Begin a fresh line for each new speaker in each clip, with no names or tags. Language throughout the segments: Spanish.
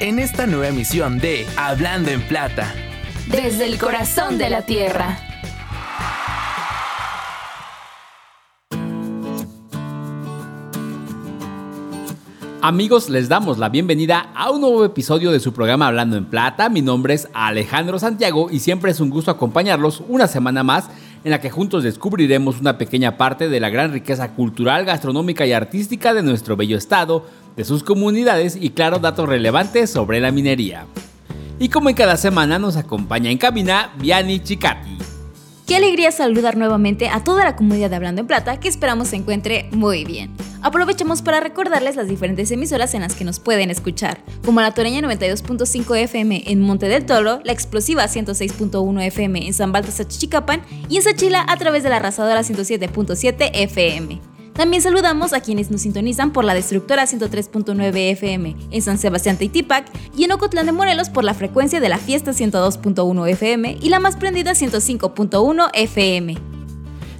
en esta nueva emisión de Hablando en Plata.
Desde el corazón de la tierra.
Amigos, les damos la bienvenida a un nuevo episodio de su programa Hablando en Plata. Mi nombre es Alejandro Santiago y siempre es un gusto acompañarlos una semana más en la que juntos descubriremos una pequeña parte de la gran riqueza cultural, gastronómica y artística de nuestro bello estado, de sus comunidades y claro datos relevantes sobre la minería. Y como en cada semana nos acompaña en cabina Viani Chicati.
Qué alegría saludar nuevamente a toda la comunidad de Hablando en Plata que esperamos se encuentre muy bien. Aprovechamos para recordarles las diferentes emisoras en las que nos pueden escuchar, como la Toreña 92.5 FM en Monte del Toro, la Explosiva 106.1 FM en San Baltasar Chichicapan y en Sachila a través de la Arrasadora 107.7 FM. También saludamos a quienes nos sintonizan por la Destructora 103.9 FM en San Sebastián Teitipac y en Ocotlán de Morelos por la frecuencia de la Fiesta 102.1 FM y la más prendida 105.1 FM.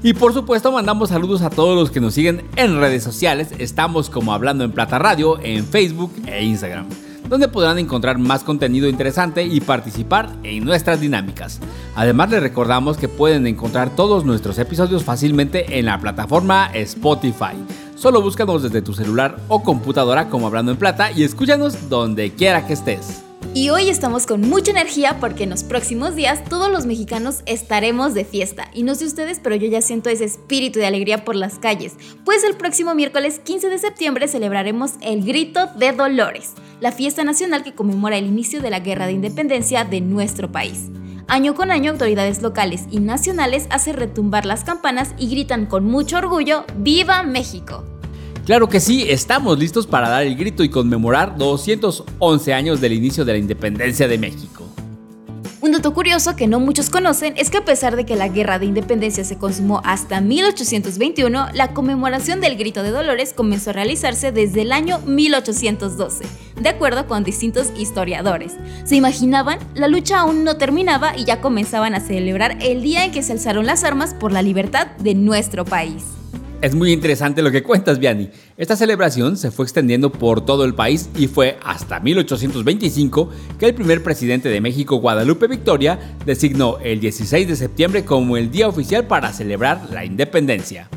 Y por supuesto mandamos saludos a todos los que nos siguen en redes sociales. Estamos como Hablando en Plata Radio en Facebook e Instagram, donde podrán encontrar más contenido interesante y participar en nuestras dinámicas. Además les recordamos que pueden encontrar todos nuestros episodios fácilmente en la plataforma Spotify. Solo búscanos desde tu celular o computadora como Hablando en Plata y escúchanos donde quiera que estés.
Y hoy estamos con mucha energía porque en los próximos días todos los mexicanos estaremos de fiesta. Y no sé ustedes, pero yo ya siento ese espíritu de alegría por las calles. Pues el próximo miércoles 15 de septiembre celebraremos el Grito de Dolores, la fiesta nacional que conmemora el inicio de la Guerra de Independencia de nuestro país. Año con año, autoridades locales y nacionales hacen retumbar las campanas y gritan con mucho orgullo, ¡Viva México!
Claro que sí, estamos listos para dar el grito y conmemorar 211 años del inicio de la independencia de México.
Un dato curioso que no muchos conocen es que a pesar de que la guerra de independencia se consumó hasta 1821, la conmemoración del Grito de Dolores comenzó a realizarse desde el año 1812, de acuerdo con distintos historiadores. ¿Se imaginaban? La lucha aún no terminaba y ya comenzaban a celebrar el día en que se alzaron las armas por la libertad de nuestro país.
Es muy interesante lo que cuentas, Vianney. Esta celebración se fue extendiendo por todo el país y fue hasta 1825 que el primer presidente de México, Guadalupe Victoria, designó el 16 de septiembre como el día oficial para celebrar la independencia.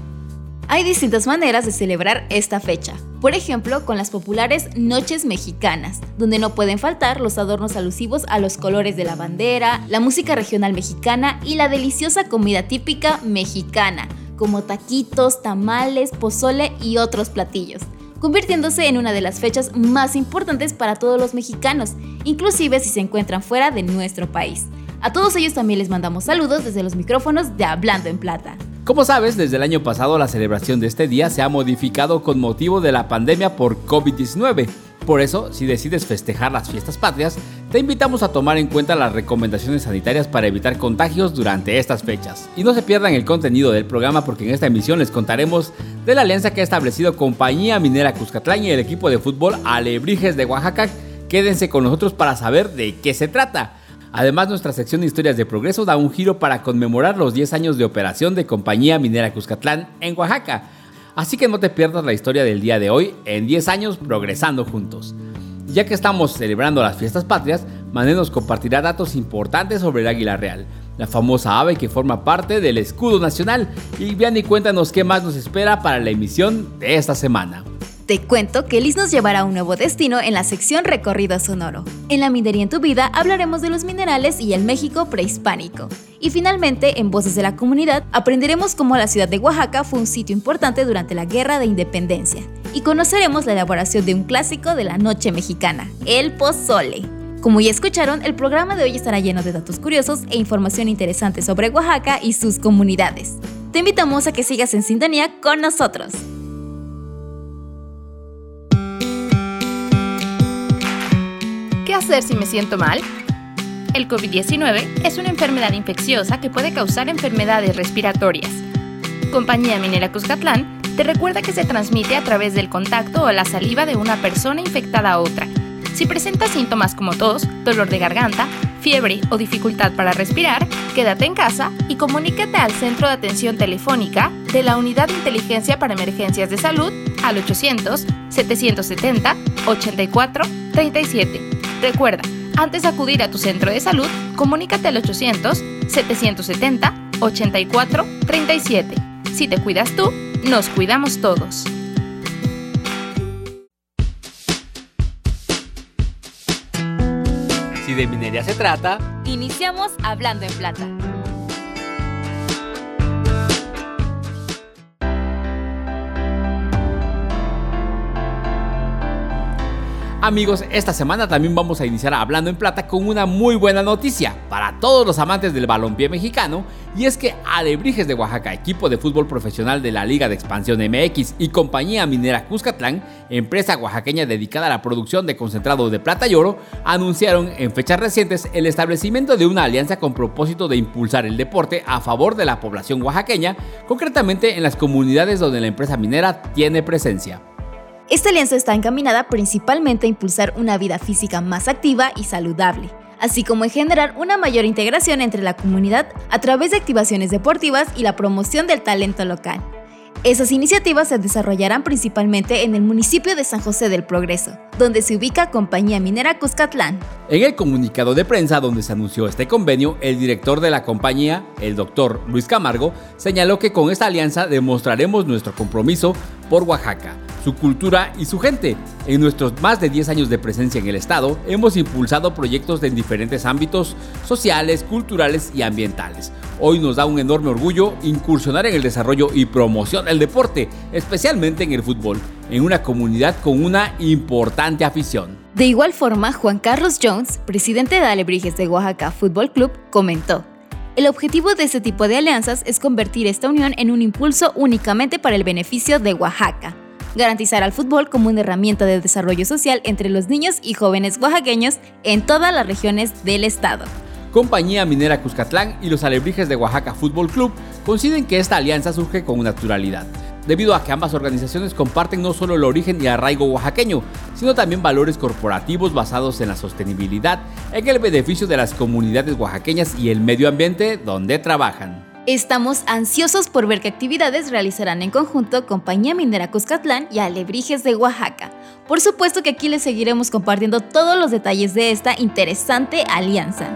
Hay distintas maneras de celebrar esta fecha. Por ejemplo, con las populares Noches Mexicanas, donde no pueden faltar los adornos alusivos a los colores de la bandera, la música regional mexicana y la deliciosa comida típica mexicana, como taquitos, tamales, pozole y otros platillos, convirtiéndose en una de las fechas más importantes para todos los mexicanos, inclusive si se encuentran fuera de nuestro país. A todos ellos también les mandamos saludos desde los micrófonos de Hablando en Plata.
Como sabes, desde el año pasado la celebración de este día se ha modificado con motivo de la pandemia por COVID-19 por eso, si decides festejar las fiestas patrias, te invitamos a tomar en cuenta las recomendaciones sanitarias para evitar contagios durante estas fechas. Y no se pierdan el contenido del programa porque en esta emisión les contaremos de la alianza que ha establecido Compañía Minera Cuscatlán y el equipo de fútbol Alebrijes de Oaxaca. Quédense con nosotros para saber de qué se trata. Además, nuestra sección de historias de progreso da un giro para conmemorar los 10 años de operación de Compañía Minera Cuscatlán en Oaxaca. Así que no te pierdas la historia del día de hoy en 10 años progresando juntos. Ya que estamos celebrando las fiestas patrias, Mané nos compartirá datos importantes sobre el águila real, la famosa ave que forma parte del escudo nacional. Y Vianney, cuéntanos qué más nos espera para la emisión de esta semana.
Te cuento que Liz nos llevará a un nuevo destino en la sección Recorrido Sonoro. En la minería en tu vida hablaremos de los minerales y el México prehispánico. Y finalmente, en Voces de la Comunidad, aprenderemos cómo la ciudad de Oaxaca fue un sitio importante durante la Guerra de Independencia. Y conoceremos la elaboración de un clásico de la noche mexicana, el pozole. Como ya escucharon, el programa de hoy estará lleno de datos curiosos e información interesante sobre Oaxaca y sus comunidades. Te invitamos a que sigas en sintonía con nosotros.
¿Qué hacer si me siento mal? El COVID-19 es una enfermedad infecciosa que puede causar enfermedades respiratorias. Compañía Minera Cuscatlán te recuerda que se transmite a través del contacto o la saliva de una persona infectada a otra. Si presentas síntomas como tos, dolor de garganta, fiebre o dificultad para respirar, quédate en casa y comunícate al Centro de Atención Telefónica de la Unidad de Inteligencia para Emergencias de Salud al 800-770-84-37. Recuerda, antes de acudir a tu centro de salud, comunícate al 800-770-84-37. Si te cuidas tú, nos cuidamos todos.
Si de minería se trata,
iniciamos hablando en plata.
Amigos, esta semana también vamos a iniciar hablando en plata con una muy buena noticia para todos los amantes del balompié mexicano y es que Alebrijes de Oaxaca, equipo de fútbol profesional de la Liga de Expansión MX y compañía minera Cuscatlán, empresa oaxaqueña dedicada a la producción de concentrado de plata y oro, anunciaron en fechas recientes el establecimiento de una alianza con propósito de impulsar el deporte a favor de la población oaxaqueña, concretamente en las comunidades donde la empresa minera tiene presencia.
Esta alianza está encaminada principalmente a impulsar una vida física más activa y saludable, así como en generar una mayor integración entre la comunidad a través de activaciones deportivas y la promoción del talento local. Esas iniciativas se desarrollarán principalmente en el municipio de San José del Progreso, donde se ubica Compañía Minera Cuscatlán.
En el comunicado de prensa donde se anunció este convenio, el director de la compañía, el doctor Luis Camargo, señaló que con esta alianza demostraremos nuestro compromiso por Oaxaca, su cultura y su gente. En nuestros más de 10 años de presencia en el Estado, hemos impulsado proyectos en diferentes ámbitos sociales, culturales y ambientales. Hoy nos da un enorme orgullo incursionar en el desarrollo y promoción del deporte, especialmente en el fútbol, en una comunidad con una importante afición.
De igual forma, Juan Carlos Jones, presidente de Alebrijes de Oaxaca Fútbol Club, comentó. El objetivo de este tipo de alianzas es convertir esta unión en un impulso únicamente para el beneficio de Oaxaca garantizar al fútbol como una herramienta de desarrollo social entre los niños y jóvenes oaxaqueños en todas las regiones del estado.
Compañía Minera Cuscatlán y los Alebrijes de Oaxaca Fútbol Club coinciden que esta alianza surge con naturalidad, debido a que ambas organizaciones comparten no solo el origen y arraigo oaxaqueño, sino también valores corporativos basados en la sostenibilidad, en el beneficio de las comunidades oaxaqueñas y el medio ambiente donde trabajan.
Estamos ansiosos por ver qué actividades realizarán en conjunto Compañía Minera Cuscatlán y Alebrijes de Oaxaca. Por supuesto que aquí les seguiremos compartiendo todos los detalles de esta interesante alianza.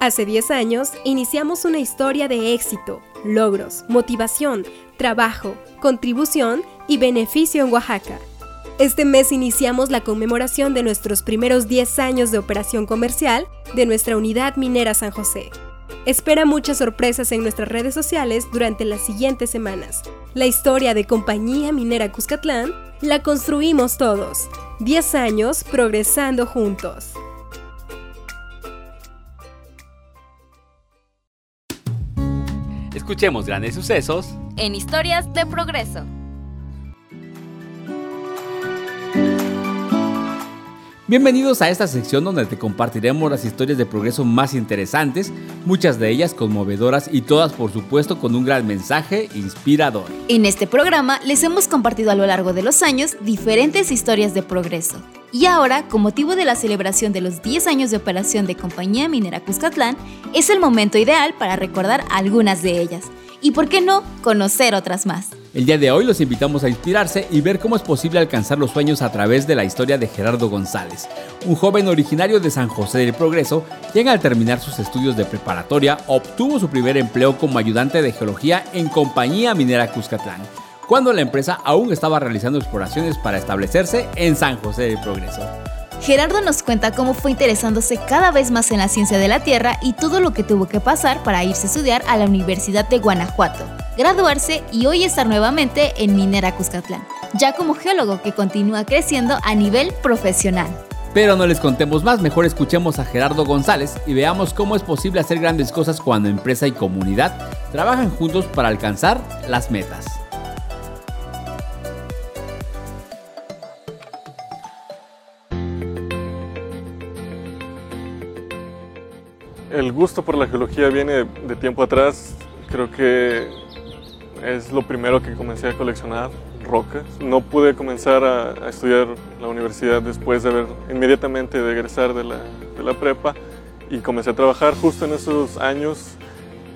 Hace 10 años iniciamos una historia de éxito, logros, motivación, trabajo, contribución y beneficio en Oaxaca. Este mes iniciamos la conmemoración de nuestros primeros 10 años de operación comercial de nuestra unidad minera San José. Espera muchas sorpresas en nuestras redes sociales durante las siguientes semanas. La historia de Compañía Minera Cuscatlán la construimos todos. 10 años progresando juntos.
Escuchemos grandes sucesos
en historias de progreso.
Bienvenidos a esta sección donde te compartiremos las historias de progreso más interesantes, muchas de ellas conmovedoras y todas por supuesto con un gran mensaje inspirador.
En este programa les hemos compartido a lo largo de los años diferentes historias de progreso. Y ahora, con motivo de la celebración de los 10 años de operación de Compañía Minera Cuscatlán, es el momento ideal para recordar algunas de ellas. Y por qué no, conocer otras más.
El día de hoy los invitamos a inspirarse y ver cómo es posible alcanzar los sueños a través de la historia de Gerardo González, un joven originario de San José del Progreso, quien al terminar sus estudios de preparatoria obtuvo su primer empleo como ayudante de geología en Compañía Minera Cuscatlán, cuando la empresa aún estaba realizando exploraciones para establecerse en San José del Progreso.
Gerardo nos cuenta cómo fue interesándose cada vez más en la ciencia de la Tierra y todo lo que tuvo que pasar para irse a estudiar a la Universidad de Guanajuato, graduarse y hoy estar nuevamente en Minera Cuscatlán, ya como geólogo que continúa creciendo a nivel profesional.
Pero no les contemos más, mejor escuchemos a Gerardo González y veamos cómo es posible hacer grandes cosas cuando empresa y comunidad trabajan juntos para alcanzar las metas.
El gusto por la geología viene de tiempo atrás. Creo que es lo primero que comencé a coleccionar, rocas. No pude comenzar a, estudiar la universidad después de haber inmediatamente de egresar de la, prepa y comencé a trabajar justo en esos años.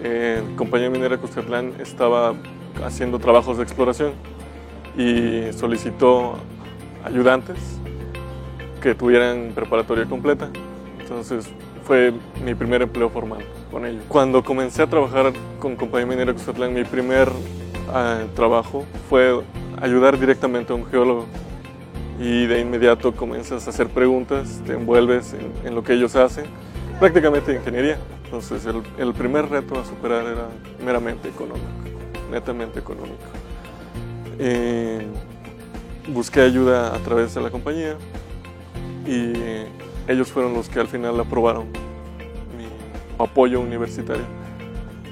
En Compañía Minera Cuscatlán estaba haciendo trabajos de exploración y solicitó ayudantes que tuvieran preparatoria completa. Entonces fue mi primer empleo formal con ellos. Cuando comencé a trabajar con Compañía Minera Cuscatlán, mi primer uh, trabajo fue ayudar directamente a un geólogo y de inmediato comienzas a hacer preguntas, te envuelves en, en lo que ellos hacen, prácticamente ingeniería. Entonces el, el, primer reto a superar era meramente económico, netamente económico. Eh, busqué ayuda a través de la compañía y ellos fueron los que al final aprobaron mi apoyo universitario,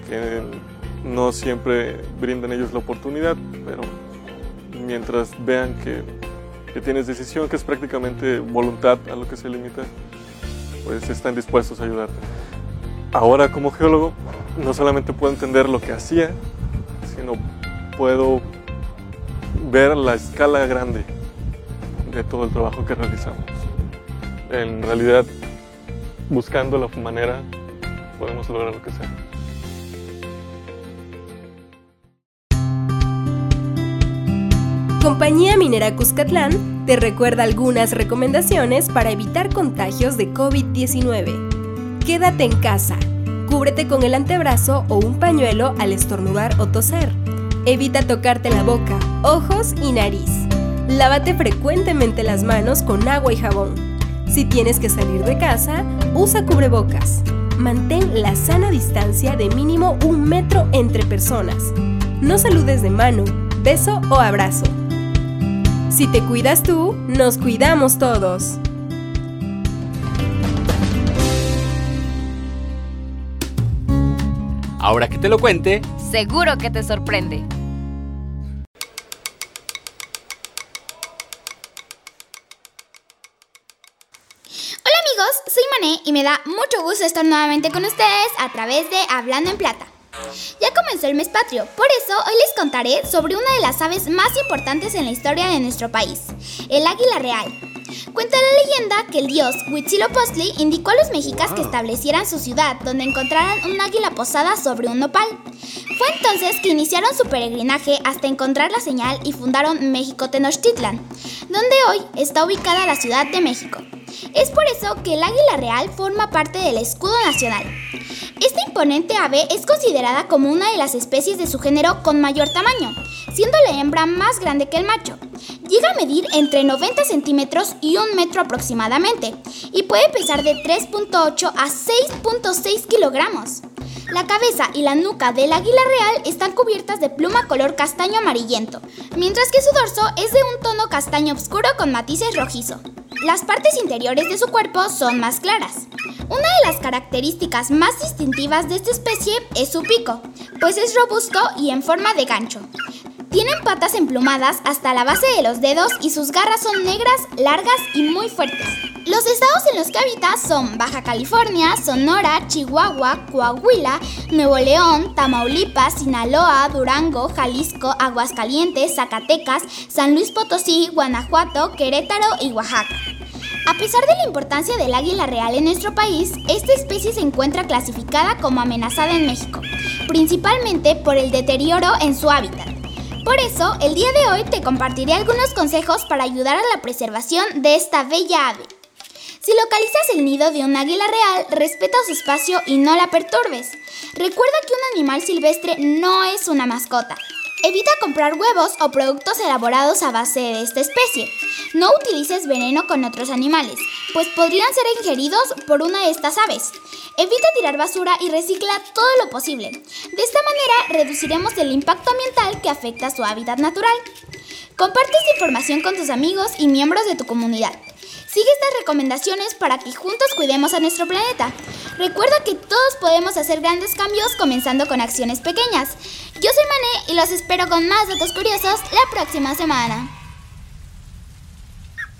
que no siempre brindan ellos la oportunidad, pero mientras vean que, que, tienes decisión, que es prácticamente voluntad a lo que se limita, pues están dispuestos a ayudarte. Ahora como geólogo no solamente puedo entender lo que hacía, sino puedo ver la escala grande de todo el trabajo que realizamos en realidad buscando la manera podemos lograr lo que sea.
Compañía Minera Cuscatlán te recuerda algunas recomendaciones para evitar contagios de COVID-19. Quédate en casa. Cúbrete con el antebrazo o un pañuelo al estornudar o toser. Evita tocarte la boca, ojos y nariz. Lávate frecuentemente las manos con agua y jabón. Si tienes que salir de casa, usa cubrebocas. Mantén la sana distancia de mínimo un metro entre personas. No saludes de mano, beso o abrazo. Si te cuidas tú, nos cuidamos todos.
Ahora que te lo cuente,
seguro que te sorprende.
Y me da mucho gusto estar nuevamente con ustedes a través de Hablando en Plata. Ya comenzó el mes patrio, por eso hoy les contaré sobre una de las aves más importantes en la historia de nuestro país, el águila real. Cuenta la leyenda que el dios Huitzilopochtli indicó a los mexicas que establecieran su ciudad donde encontraran un águila posada sobre un nopal. Fue entonces que iniciaron su peregrinaje hasta encontrar la señal y fundaron México Tenochtitlan, donde hoy está ubicada la Ciudad de México. Es por eso que el águila real forma parte del escudo nacional. Esta imponente ave es considerada como una de las especies de su género con mayor tamaño, siendo la hembra más grande que el macho. Llega a medir entre 90 centímetros y un metro aproximadamente, y puede pesar de 3.8 a 6.6 kilogramos. La cabeza y la nuca del águila real están cubiertas de pluma color castaño amarillento, mientras que su dorso es de un tono castaño oscuro con matices rojizo. Las partes interiores de su cuerpo son más claras. Una de las características más distintivas de esta especie es su pico, pues es robusto y en forma de gancho. Tienen patas emplumadas hasta la base de los dedos y sus garras son negras, largas y muy fuertes. Los estados en los que habita son Baja California, Sonora, Chihuahua, Coahuila, Nuevo León, Tamaulipas, Sinaloa, Durango, Jalisco, Aguascalientes, Zacatecas, San Luis Potosí, Guanajuato, Querétaro y Oaxaca. A pesar de la importancia del águila real en nuestro país, esta especie se encuentra clasificada como amenazada en México, principalmente por el deterioro en su hábitat. Por eso, el día de hoy te compartiré algunos consejos para ayudar a la preservación de esta bella ave. Si localizas el nido de un águila real, respeta su espacio y no la perturbes. Recuerda que un animal silvestre no es una mascota. Evita comprar huevos o productos elaborados a base de esta especie. No utilices veneno con otros animales, pues podrían ser ingeridos por una de estas aves. Evita tirar basura y recicla todo lo posible. De esta manera reduciremos el impacto ambiental que afecta su hábitat natural. Comparte esta información con tus amigos y miembros de tu comunidad. Si Sigue estas recomendaciones para que juntos cuidemos a nuestro planeta. Recuerda que todos podemos hacer grandes cambios comenzando con acciones pequeñas. Yo soy Mané y los espero con más datos curiosos la próxima semana.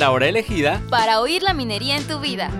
La hora elegida
Para oír la minería en tu vida.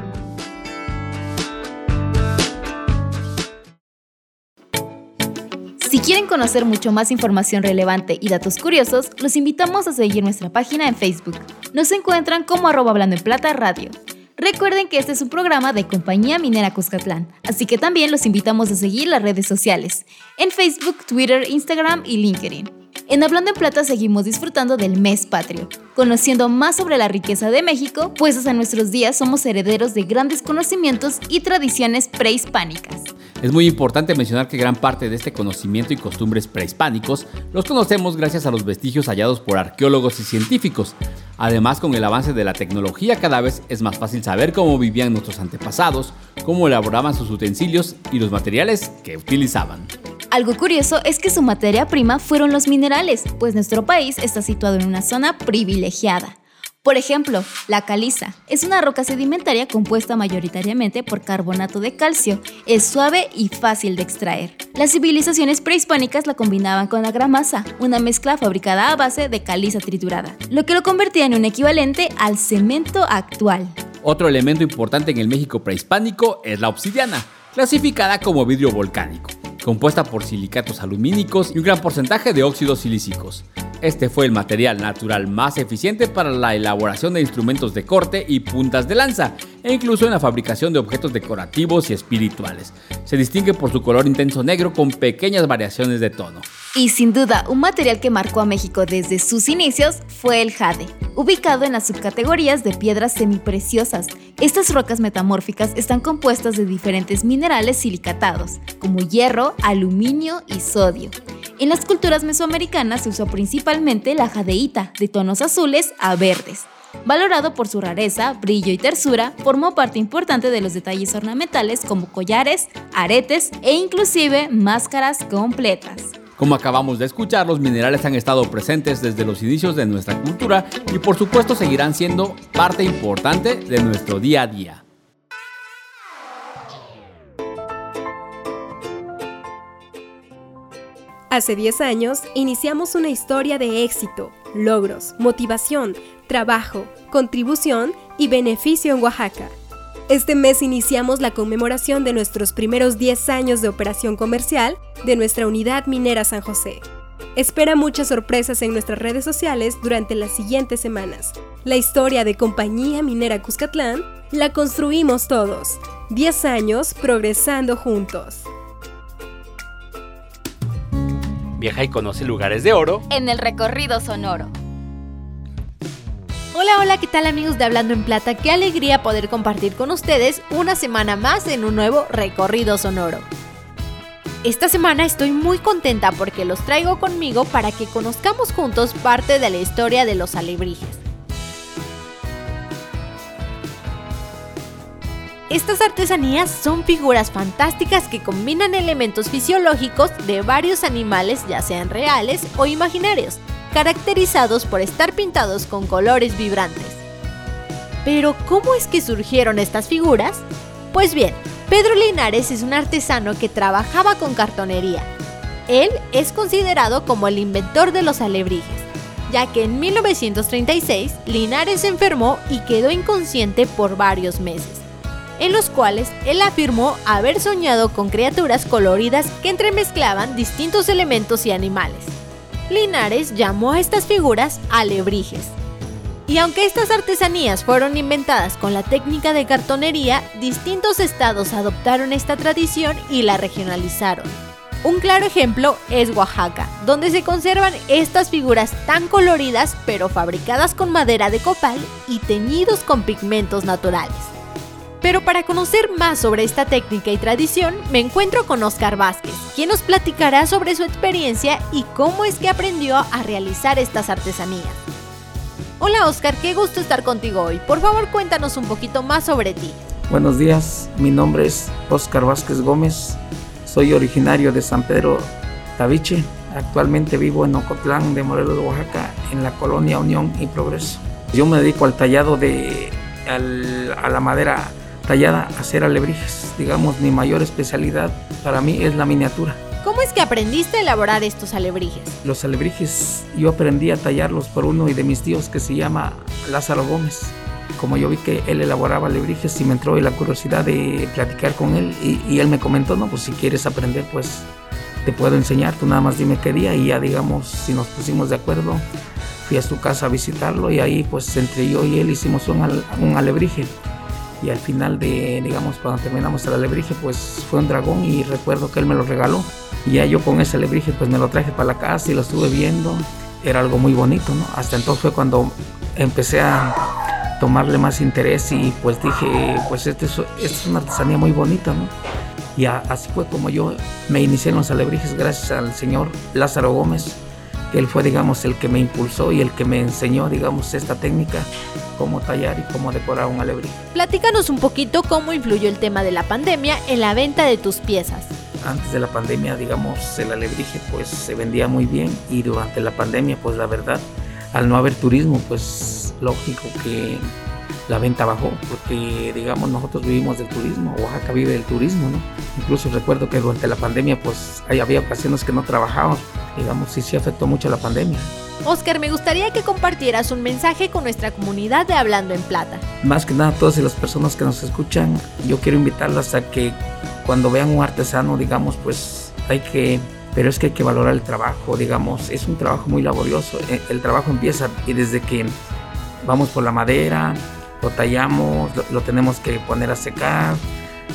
Si quieren conocer mucho más información relevante y datos curiosos, los invitamos a seguir nuestra página en Facebook. Nos encuentran como arroba hablando en plata radio. Recuerden que este es un programa de Compañía Minera Cuscatlán, así que también los invitamos a seguir las redes sociales, en Facebook, Twitter, Instagram y LinkedIn. En Hablando en Plata seguimos disfrutando del mes patrio, conociendo más sobre la riqueza de México, pues hasta nuestros días somos herederos de grandes conocimientos y tradiciones prehispánicas.
Es muy importante mencionar que gran parte de este conocimiento y costumbres prehispánicos los conocemos gracias a los vestigios hallados por arqueólogos y científicos. Además, con el avance de la tecnología cada vez es más fácil saber cómo vivían nuestros antepasados, cómo elaboraban sus utensilios y los materiales que utilizaban.
Algo curioso es que su materia prima fueron los minerales, pues nuestro país está situado en una zona privilegiada. Por ejemplo, la caliza es una roca sedimentaria compuesta mayoritariamente por carbonato de calcio. Es suave y fácil de extraer. Las civilizaciones prehispánicas la combinaban con la gramasa, una mezcla fabricada a base de caliza triturada, lo que lo convertía en un equivalente al cemento actual.
Otro elemento importante en el México prehispánico es la obsidiana, clasificada como vidrio volcánico, compuesta por silicatos alumínicos y un gran porcentaje de óxidos silícicos. Este fue el material natural más eficiente para la elaboración de instrumentos de corte y puntas de lanza, e incluso en la fabricación de objetos decorativos y espirituales. Se distingue por su color intenso negro con pequeñas variaciones de tono.
Y sin duda, un material que marcó a México desde sus inicios fue el jade, ubicado en las subcategorías de piedras semipreciosas. Estas rocas metamórficas están compuestas de diferentes minerales silicatados, como hierro, aluminio y sodio. En las culturas mesoamericanas se usó principalmente la jadeíta, de tonos azules a verdes. Valorado por su rareza, brillo y tersura, formó parte importante de los detalles ornamentales como collares, aretes e inclusive máscaras completas.
Como acabamos de escuchar, los minerales han estado presentes desde los inicios de nuestra cultura y por supuesto seguirán siendo parte importante de nuestro día a día.
Hace 10 años iniciamos una historia de éxito, logros, motivación, trabajo, contribución y beneficio en Oaxaca. Este mes iniciamos la conmemoración de nuestros primeros 10 años de operación comercial de nuestra unidad minera San José. Espera muchas sorpresas en nuestras redes sociales durante las siguientes semanas. La historia de Compañía Minera Cuscatlán la construimos todos. 10 años progresando juntos.
Viaja y conoce lugares de oro.
En el recorrido sonoro.
Hola, hola, ¿qué tal amigos de Hablando en Plata? Qué alegría poder compartir con ustedes una semana más en un nuevo recorrido sonoro. Esta semana estoy muy contenta porque los traigo conmigo para que conozcamos juntos parte de la historia de los alebrijes. Estas artesanías son figuras fantásticas que combinan elementos fisiológicos de varios animales, ya sean reales o imaginarios, caracterizados por estar pintados con colores vibrantes. Pero, ¿cómo es que surgieron estas figuras? Pues bien, Pedro Linares es un artesano que trabajaba con cartonería. Él es considerado como el inventor de los alebrijes, ya que en 1936 Linares se enfermó y quedó inconsciente por varios meses en los cuales él afirmó haber soñado con criaturas coloridas que entremezclaban distintos elementos y animales. Linares llamó a estas figuras alebrijes. Y aunque estas artesanías fueron inventadas con la técnica de cartonería, distintos estados adoptaron esta tradición y la regionalizaron. Un claro ejemplo es Oaxaca, donde se conservan estas figuras tan coloridas pero fabricadas con madera de copal y teñidos con pigmentos naturales. Pero para conocer más sobre esta técnica y tradición, me encuentro con Oscar Vázquez, quien nos platicará sobre su experiencia y cómo es que aprendió a realizar estas artesanías. Hola Oscar, qué gusto estar contigo hoy. Por favor, cuéntanos un poquito más sobre ti.
Buenos días, mi nombre es Oscar Vázquez Gómez, soy originario de San Pedro Tabiche. Actualmente vivo en Ocotlán de Morelos, Oaxaca, en la colonia Unión y Progreso. Yo me dedico al tallado de a la madera tallada a hacer alebrijes. Digamos, mi mayor especialidad para mí es la miniatura.
¿Cómo es que aprendiste a elaborar estos alebrijes?
Los alebrijes yo aprendí a tallarlos por uno de mis tíos que se llama Lázaro Gómez como yo vi que él elaboraba alebrijes y me entró la curiosidad de platicar con él y, él me comentó, no, pues si quieres aprender, pues te puedo enseñar, tú nada más dime qué día y ya digamos, si nos pusimos de acuerdo, fui a su casa a visitarlo y ahí pues entre yo y él hicimos un, un alebrije y al final de, digamos, cuando terminamos el alebrije, pues fue un dragón y recuerdo que él me lo regaló. Y ya yo con ese alebrije pues me lo traje para la casa y lo estuve viendo. Era algo muy bonito, ¿no? Hasta entonces fue cuando empecé a tomarle más interés y pues dije, pues este es, es una artesanía muy bonita, ¿no? Y así fue como yo me inicié en los alebrijes gracias al señor Lázaro Gómez, que él fue, digamos, el que me impulsó y el que me enseñó, digamos, esta técnica, cómo tallar y cómo decorar un alebrije.
Platícanos un poquito cómo influyó el tema de la pandemia en la venta de tus piezas.
Antes de la pandemia, digamos, el alebrije pues se vendía muy bien y durante la pandemia, pues la verdad, al no haber turismo, pues lógico que la venta bajó, porque digamos nosotros vivimos del turismo, Oaxaca vive del turismo, ¿no? Incluso recuerdo que durante la pandemia pues ahí había ocasiones que no trabajábamos, digamos, sí sí afectó mucho la pandemia.
Oscar, me gustaría que compartieras un mensaje con nuestra comunidad de Hablando en Plata.
Más que nada, todas las personas que nos escuchan, yo quiero invitarlas a que cuando vean un artesano, digamos, pues hay que pero es que hay que valorar el trabajo, digamos, es un trabajo muy laborioso. E, el trabajo empieza y desde que vamos por la madera, lo tallamos, lo, tenemos que poner a secar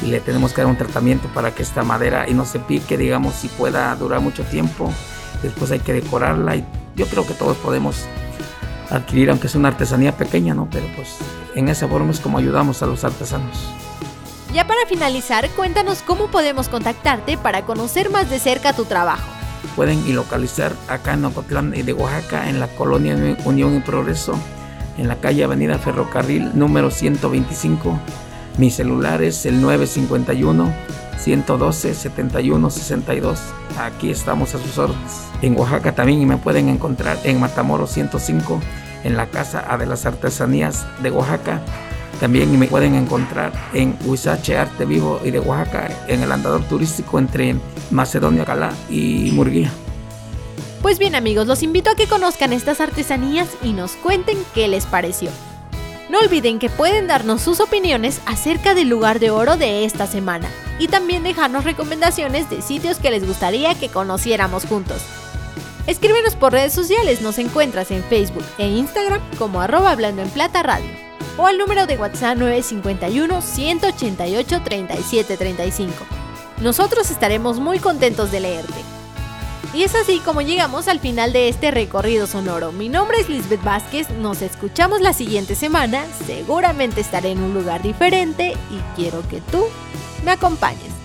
y le tenemos que dar un tratamiento para que esta madera y no se pique, digamos, y pueda durar mucho tiempo. Después hay que decorarla y yo creo que todos podemos adquirir, aunque es una artesanía pequeña, ¿no? Pero pues en esa forma es como ayudamos a los artesanos.
Ya para finalizar, cuéntanos cómo podemos contactarte para conocer más de cerca tu trabajo.
Pueden y localizar acá en Ocotlán de Oaxaca, en la colonia Unión y Progreso, en la calle Avenida Ferrocarril número 125. Mi celular es el 951 112 71 62. Aquí estamos a sus órdenes. En Oaxaca también me pueden encontrar en Matamoros 105 en la Casa de las Artesanías de Oaxaca también me pueden encontrar en Huizache Arte Vivo y de Oaxaca, en el andador turístico entre Macedonia, Calá y Murguía.
Pues bien amigos, los invito a que conozcan estas artesanías y nos cuenten qué les pareció. No olviden que pueden darnos sus opiniones acerca del lugar de oro de esta semana y también dejarnos recomendaciones de sitios que les gustaría que conociéramos juntos. Escríbenos por redes sociales, nos encuentras en Facebook e Instagram como arroba hablando en plata radio o al número de WhatsApp 951 188 3735. Nosotros estaremos muy contentos de leerte. Y es así como llegamos al final de este recorrido sonoro. Mi nombre es Lisbeth Vázquez, nos escuchamos la siguiente semana, seguramente estaré en un lugar diferente y quiero que tú me acompañes.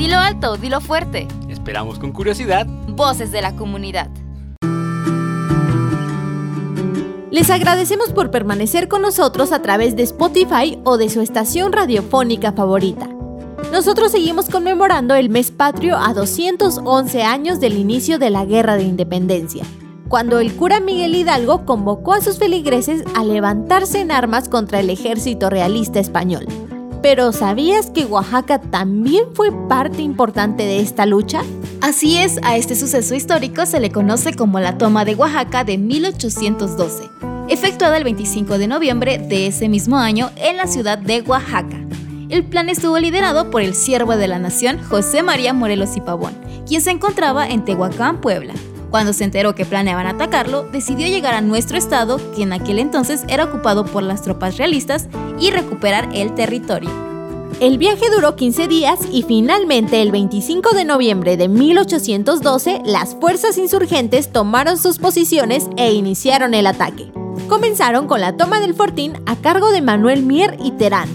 Dilo alto, dilo fuerte.
Esperamos con curiosidad.
Voces de la comunidad.
Les agradecemos por permanecer con nosotros a través de Spotify o de su estación radiofónica favorita. Nosotros seguimos conmemorando el mes patrio a 211 años del inicio de la Guerra de Independencia, cuando el cura Miguel Hidalgo convocó a sus feligreses a levantarse en armas contra el ejército realista español. Pero ¿sabías que Oaxaca también fue parte importante de esta lucha?
Así es, a este suceso histórico se le conoce como la toma de Oaxaca de 1812, efectuada el 25 de noviembre de ese mismo año en la ciudad de Oaxaca. El plan estuvo liderado por el siervo de la nación José María Morelos y Pavón, quien se encontraba en Tehuacán, Puebla. Cuando se enteró que planeaban atacarlo, decidió llegar a nuestro estado, que en aquel entonces era ocupado por las tropas realistas, y recuperar el territorio.
El viaje duró 15 días y finalmente el 25 de noviembre de 1812 las fuerzas insurgentes tomaron sus posiciones e iniciaron el ataque. Comenzaron con la toma del fortín a cargo de Manuel Mier y Terán,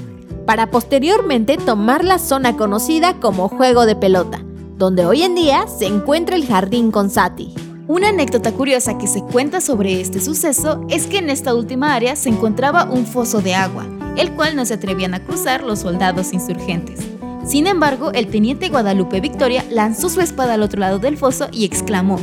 para posteriormente tomar la zona conocida como Juego de Pelota, donde hoy en día se encuentra el Jardín Consati.
Una anécdota curiosa que se cuenta sobre este suceso es que en esta última área se encontraba un foso de agua, el cual no se atrevían a cruzar los soldados insurgentes. Sin embargo, el teniente Guadalupe Victoria lanzó su espada al otro lado del foso y exclamó,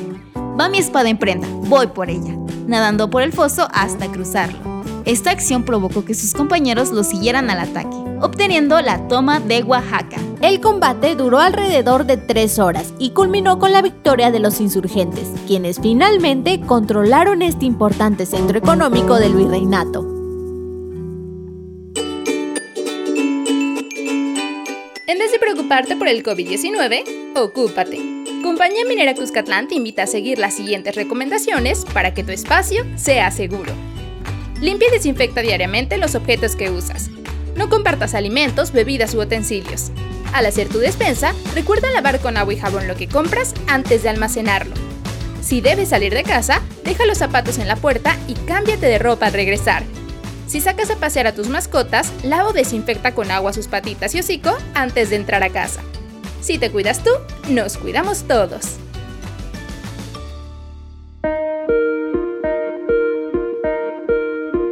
Va mi espada en prenda, voy por ella, nadando por el foso hasta cruzarlo. Esta acción provocó que sus compañeros lo siguieran al ataque, obteniendo la toma de Oaxaca.
El combate duró alrededor de tres horas y culminó con la victoria de los insurgentes, quienes finalmente controlaron este importante centro económico del virreinato.
En vez de preocuparte por el COVID-19, ocúpate. Compañía Minera Cuscatlán te invita a seguir las siguientes recomendaciones para que tu espacio sea seguro. Limpia y desinfecta diariamente los objetos que usas. No compartas alimentos, bebidas u utensilios. Al hacer tu despensa, recuerda lavar con agua y jabón lo que compras antes de almacenarlo. Si debes salir de casa, deja los zapatos en la puerta y cámbiate de ropa al regresar. Si sacas a pasear a tus mascotas, lava o desinfecta con agua sus patitas y hocico antes de entrar a casa. Si te cuidas tú, nos cuidamos todos.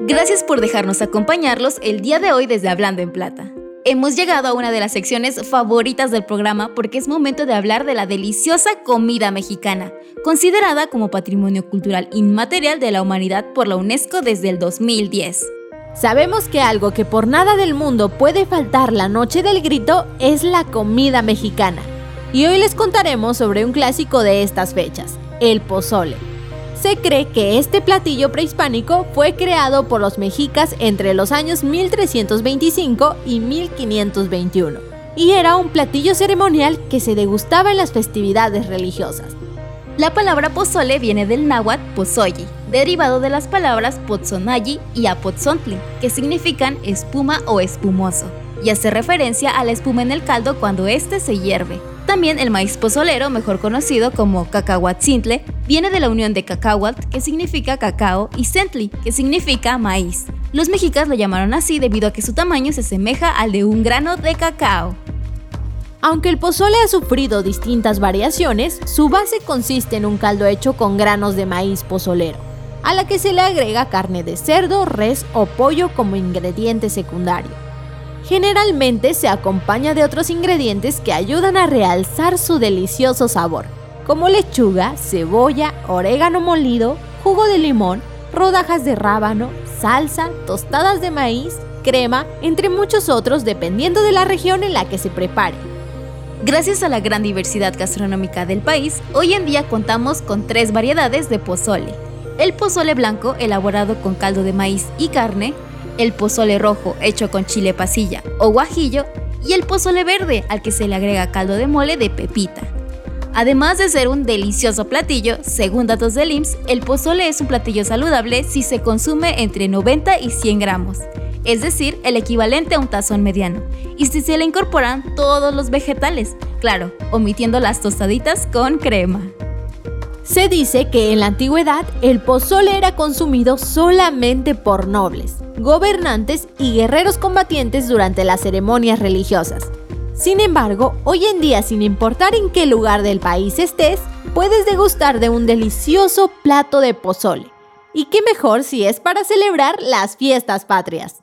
Gracias por dejarnos acompañarlos el día de hoy desde Hablando en Plata. Hemos llegado a una de las secciones favoritas del programa porque es momento de hablar de la deliciosa comida mexicana, considerada como Patrimonio Cultural Inmaterial de la Humanidad por la UNESCO desde el 2010.
Sabemos que algo que por nada del mundo puede faltar la noche del grito es la comida mexicana. Y hoy les contaremos sobre un clásico de estas fechas, el pozole. Se cree que este platillo prehispánico fue creado por los mexicas entre los años 1325 y 1521 y era un platillo ceremonial que se degustaba en las festividades religiosas.
La palabra pozole viene del náhuatl pozoyi, derivado de las palabras pozonalli y apotzontli, que significan espuma o espumoso, y hace referencia a la espuma en el caldo cuando éste se hierve. También el maíz pozolero, mejor conocido como cacahuatzintle, viene de la unión de cacahuatl, que significa cacao, y centli, que significa maíz. Los mexicas lo llamaron así debido a que su tamaño se asemeja al de un grano de cacao.
Aunque el pozole ha sufrido distintas variaciones, su base consiste en un caldo hecho con granos de maíz pozolero, a la que se le agrega carne de cerdo, res o pollo como ingrediente secundario. Generalmente se acompaña de otros ingredientes que ayudan a realzar su delicioso sabor, como lechuga, cebolla, orégano molido, jugo de limón, rodajas de rábano, salsa, tostadas de maíz, crema, entre muchos otros dependiendo de la región en la que se prepare.
Gracias a la gran diversidad gastronómica del país, hoy en día contamos con tres variedades de pozole. El pozole blanco, elaborado con caldo de maíz y carne, el pozole rojo, hecho con chile pasilla o guajillo, y el pozole verde, al que se le agrega caldo de mole de pepita. Además de ser un delicioso platillo, según datos del IMSS, el pozole es un platillo saludable si se consume entre 90 y 100 gramos, es decir, el equivalente a un tazón mediano, y si se le incorporan todos los vegetales, claro, omitiendo las tostaditas con crema.
Se dice que en la antigüedad el pozole era consumido solamente por nobles, gobernantes y guerreros combatientes durante las ceremonias religiosas. Sin embargo, hoy en día, sin importar en qué lugar del país estés, puedes degustar de un delicioso plato de pozole. Y qué mejor si es para celebrar las fiestas patrias.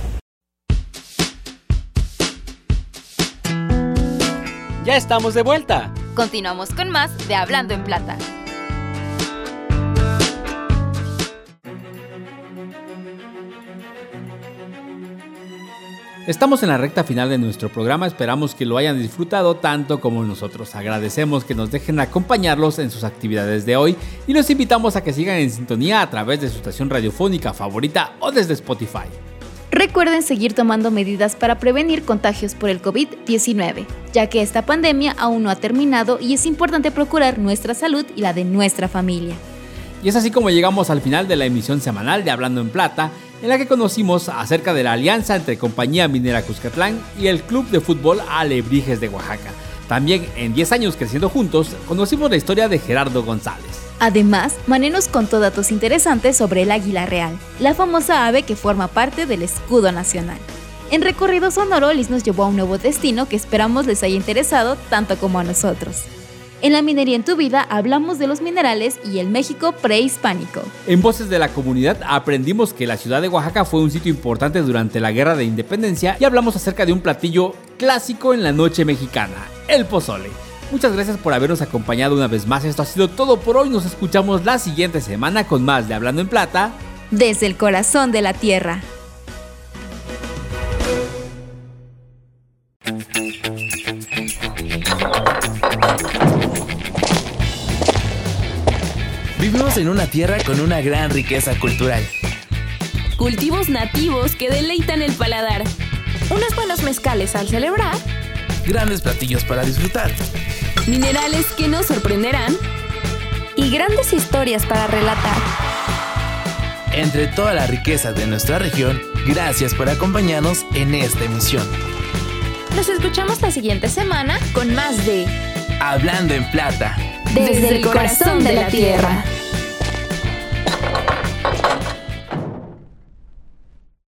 Ya estamos de vuelta.
Continuamos con más de Hablando en Plata.
Estamos en la recta final de nuestro programa, esperamos que lo hayan disfrutado tanto como nosotros. Agradecemos que nos dejen acompañarlos en sus actividades de hoy y los invitamos a que sigan en sintonía a través de su estación radiofónica favorita o desde Spotify.
Recuerden seguir tomando medidas para prevenir contagios por el COVID-19, ya que esta pandemia aún no ha terminado y es importante procurar nuestra salud y la de nuestra familia.
Y es así como llegamos al final de la emisión semanal de Hablando en Plata, en la que conocimos acerca de la alianza entre Compañía Minera Cuscatlán y el Club de Fútbol Alebrijes de Oaxaca. También en 10 años creciendo juntos, conocimos la historia de Gerardo González.
Además, Mané nos contó datos interesantes sobre el águila real, la famosa ave que forma parte del escudo nacional. En recorrido sonoro, Liz nos llevó a un nuevo destino que esperamos les haya interesado tanto como a nosotros. En la minería en tu vida hablamos de los minerales y el México prehispánico.
En Voces de la Comunidad aprendimos que la ciudad de Oaxaca fue un sitio importante durante la Guerra de Independencia y hablamos acerca de un platillo clásico en la noche mexicana, el pozole. Muchas gracias por habernos acompañado una vez más. Esto ha sido todo por hoy. Nos escuchamos la siguiente semana con más de Hablando en Plata.
Desde el corazón de la tierra.
Vivimos en una tierra con una gran riqueza cultural.
Cultivos nativos que deleitan el paladar. Unos buenos mezcales al celebrar.
Grandes platillos para disfrutar.
Minerales que nos sorprenderán. Y grandes historias para relatar.
Entre toda la riqueza de nuestra región, gracias por acompañarnos en esta emisión.
Nos escuchamos la siguiente semana con más de
Hablando en Plata.
Desde, el corazón de la tierra.